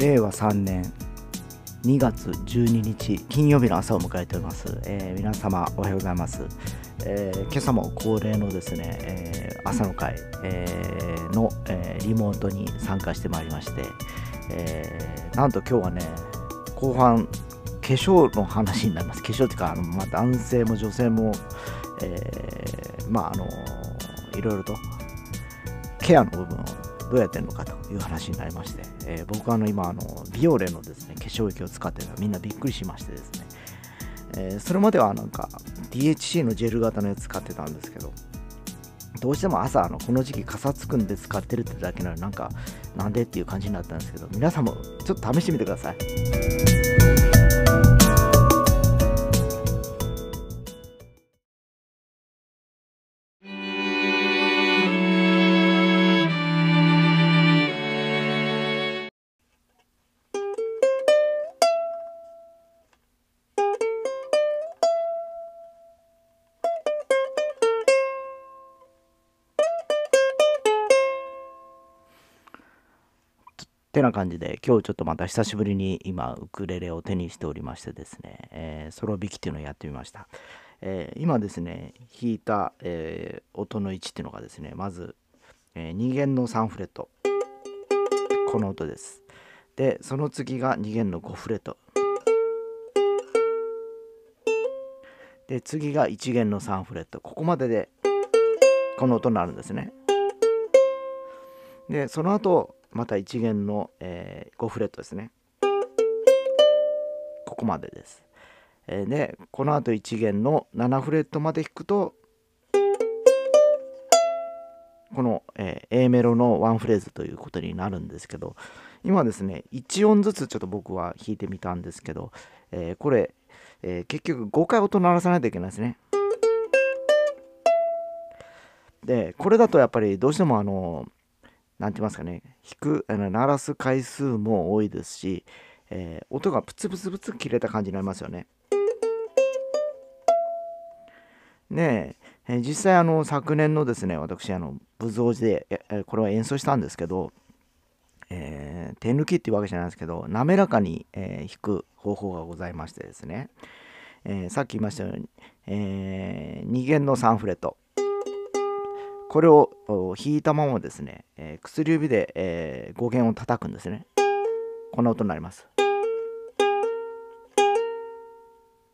令和3年2月12日金曜日の朝を迎えております、えー、皆様おはようございます、えー、今朝も恒例のですね、えー、朝の会、えー、の、えリモートに参加してまいりまして、えなんと今日はね後半化粧の話になります。化粧っていうかあの、まあ、男性も女性も、えまああのいろいろとケアの部分をどうやってるのかと。いう話になりまして、えー、僕はあの今あのビオレのですね化粧液を使ってるのみんなびっくりしましてですね、えー、それまではなんか DHC のジェル型のやつ使ってたんですけどどうしても朝あのこの時期かさつくんで使ってるってだけなのになんかなんでっていう感じになったんですけど皆さんもちょっと試してみてください。てな感じで、今日ちょっとまた久しぶりに今、ウクレレを手にしておりましてですね、えー、ソロ弾きっていうのをやってみました。えー、今ですね、弾いた、えー、音の位置っていうのがですね、まず、え2弦の3フレット。この音です。で、その次が2弦の5フレット。で、次が1弦の3フレット。ここまでで、この音になるんですね。で、その後、また1弦の、えー、5フレットですね。ここまでです、えー、でこの後1弦の7フレットまで弾くとこの、えー、A メロのワンフレーズということになるんですけど今ですね1音ずつちょっと僕は弾いてみたんですけど、えー、これ、えー、結局5回音鳴らさないといけないですね。でこれだとやっぱりどうしてもあの何て言いますかね。弾くあの鳴らす回数も多いですし、えー、音がプツプツプツ切れた感じになりますよね。ねえー、実際あの昨年のですね私あの武蔵寺で、これは演奏したんですけど、えー、手抜きっていうわけじゃないですけど滑らかに、えー、弾く方法がございましてですね、え、さっき言いましたように、え2弦の3フレット。これを引いたままですね、えー、薬指で、えー、語源を叩くんですね。こんな音になります。っ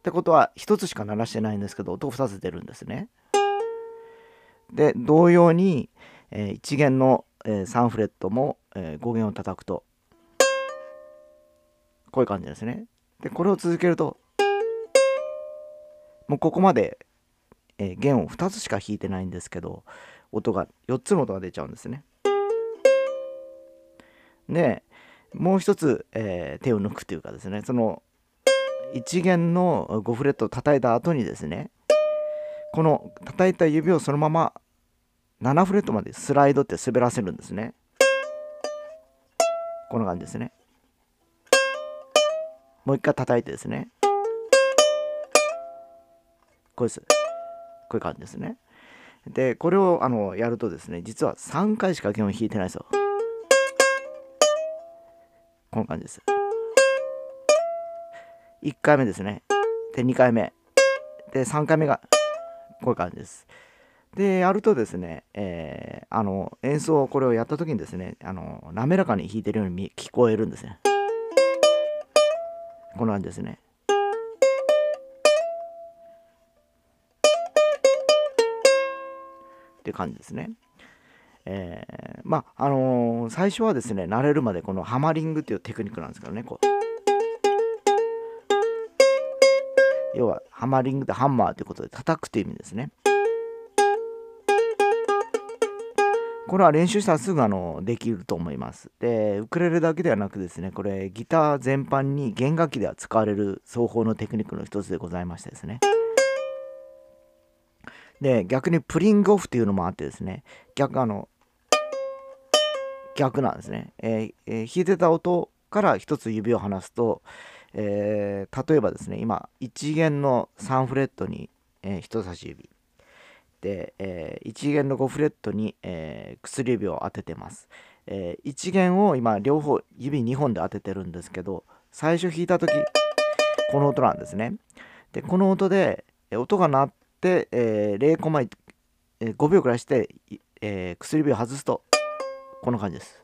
てことは1つしか鳴らしてないんですけど音を2つ出るんですね。で同様に、えー、1弦の、えー、3フレットも、えー、5弦を叩くとこういう感じですね。でこれを続けるともうここまで、えー、弦を2つしか弾いてないんですけど音が4つの音が出ちゃうんですね。でもう一つ、えー、手を抜くというかですねその1弦の5フレットを叩いた後にですねこの叩いた指をそのまま7フレットまでスライドって滑らせるんですね。こんな感じですね。もう一回叩いてですね。こうです。こういう感じですね。でこれをあのやるとですね実は3回しか弦を弾いてないですよこの感じです。1回目ですね。で2回目。で3回目がこういう感じです。でやるとですね、えー、あの演奏これをやった時にですねあの滑らかに弾いてるように聞こえるんですね。こんな感じですね。って感じですね。えー、まああのー、最初はですね慣れるまでこのハマリングっていうテクニックなんですけどねこう要はハマリングでハンマーということで叩くという意味ですね。これは練習したらすぐあのできると思います。で、ウクレレだけではなくですね、これギター全般に弦楽器では使われる奏法のテクニックの一つでございましてですね。で、逆にプリングオフっていうのもあってですね、逆あの、逆なんですね。えーえー、弾いてた音から一つ指を離すと、えー、例えばですね、今、1弦の3フレットに、え、人差し指。で、え、1弦の5フレットに、え、薬指を当ててます。え、1弦を今両方指2本で当ててるんですけど最初弾いた時この音なんですねでこの音で音が鳴って、えー、0コマ、えー、5秒くらいして、えー、薬指を外すとこの感じです。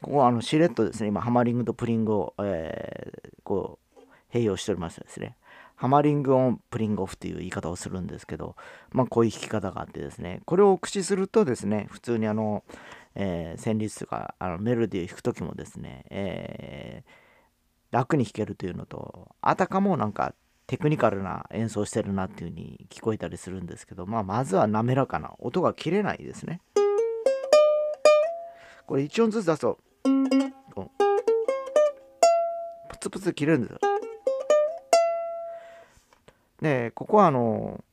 ここはあのシレットですね、今、ハマリングとプリングを、えー、こう併用しておりますですね。ハマリングオン、プリングオフという言い方をするんですけど、まあ、こういう弾き方があってですね、これを駆使するとですね、普通にあの、えー、旋律とかあのメロディーを弾くときもですね、えー、楽に弾けるというのと、あたかもなんかテクニカルな演奏してるなっていう風に聞こえたりするんですけど、まあ、まずは滑らかな音が切れないですね。これ1音ずつ出すとプツプツ切れるんですよ。で、ここはあの、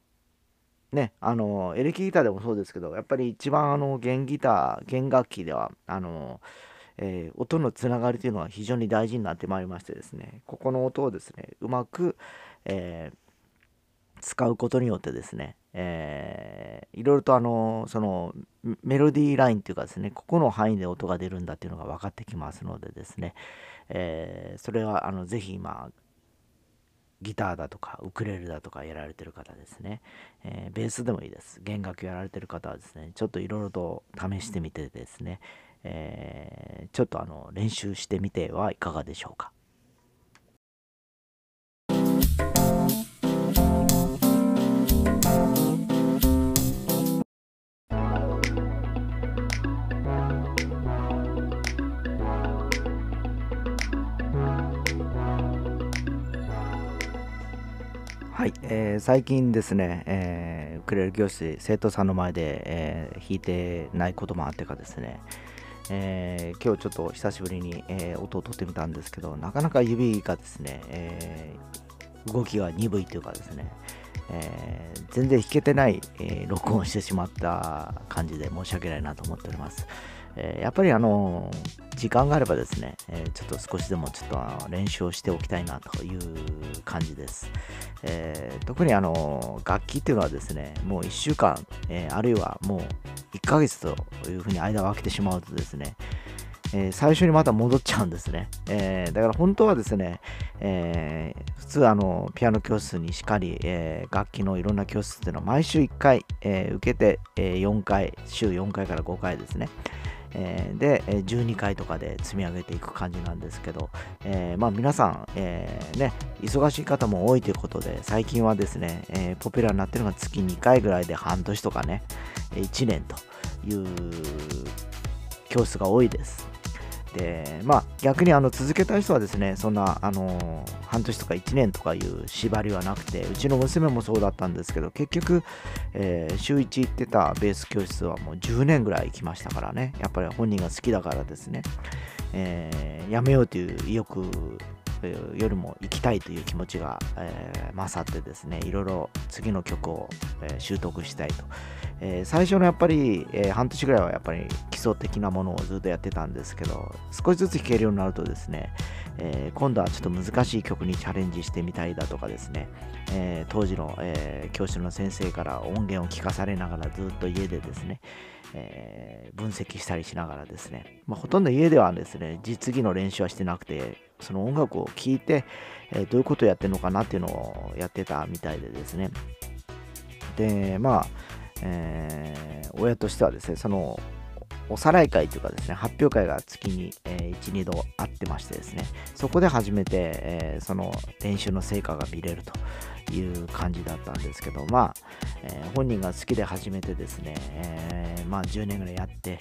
ね、あの、エレキギターでもそうですけど、やっぱり一番あの、弦ギター、弦楽器では、あの、えー、音のつながりというのは非常に大事になってまいりましてですね、ここの音をですね、うまく、えー、使うことによってですね、えー、いろいろとあのそのメロディーラインというかですねここの範囲で音が出るんだっていうのが分かってきますのでですね、え、それはあのぜひ今ギターだとかウクレレだとかやられてる方ですね、えー、ベースでもいいです。弦楽やられてる方はですねちょっといろいろと試してみてですね、えちょっとあの練習してみてはいかがでしょうか。はい、えー、最近ですね、えー、ウクレレ教室生徒さんの前で、えー、弾いてないこともあってかですね、えー、今日ちょっと久しぶりに、えー、音を取ってみたんですけどなかなか指がですね、えー、動きが鈍いというかですね、えー、全然弾けてない、えー、録音してしまった感じで申し訳ないなと思っております。えー、やっぱりあの時間があればですね、え、ちょっと少しでもちょっと練習をしておきたいなという感じです。えー、特にあの楽器っていうのはですね、もう1週間、えあるいはもう1ヶ月というふうに間を空けてしまうとですね、え最初にまた戻っちゃうんですね。えだから本当はですね、え普通あのピアノ教室にしかり、え楽器のいろんな教室っていうのは毎週1回、え受けて、え4回、週4回から5回ですね。えー、で12回とかで積み上げていく感じなんですけど、えー、まあ、皆さん、えー、ね、忙しい方も多いということで最近はですね、えポピュラーになってるのが月2回ぐらいで半年とかね1年という教室が多いです。でまあ逆にあの続けたい人はですねそんなあの半年とか1年とかいう縛りはなくてうちの娘もそうだったんですけど結局、えー、週1行ってたベース教室はもう10年ぐらい行きましたからね。やっぱり本人が好きだからですね、えー、やめようという意欲よりも行きたいという気持ちが、えー、勝ってですねいろいろ次の曲を、えー、習得したいと、えー、最初のやっぱり、え半年ぐらいはやっぱり基礎的なものをずっとやってたんですけど少しずつ弾けるようになるとですね、え今度はちょっと難しい曲にチャレンジしてみたいだとかですね、え当時の、え教師の先生から音源を聞かされながらずっと家でですね、えー、分析したりしながらですね、まあ、ほとんど家ではですね、実技の練習はしてなくて、その音楽を聴いて、えー、どういうことをやってるのかなっていうのをやってたみたいでですね。で、まあ、えー、親としてはですね、そのおさらい会というかですね、発表会が月に、えー、1、2度あってましてですね、そこで初めて、えー、その練習の成果が見れるという感じだったんですけど、まあ、えー、本人が好きで始めてですね、えまあ10年ぐらいやって、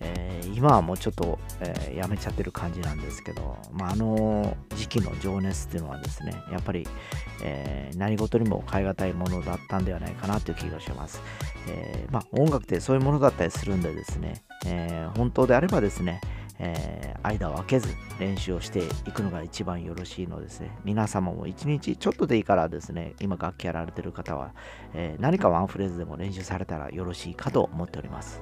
え今はもうちょっと、えやめちゃってる感じなんですけど、まあ、あの時期の情熱っていうのはですね、やっぱり、え何事にも変え難いものだったんではないかなという気がします。えまあ、音楽ってそういうものだったりするんでですね、えー、本当であればですね、えー、間を空けず練習をしていくのが一番よろしいのですね。皆様も一日ちょっとでいいからですね、今楽器やられてる方は、えー、何かワンフレーズでも練習されたらよろしいかと思っております。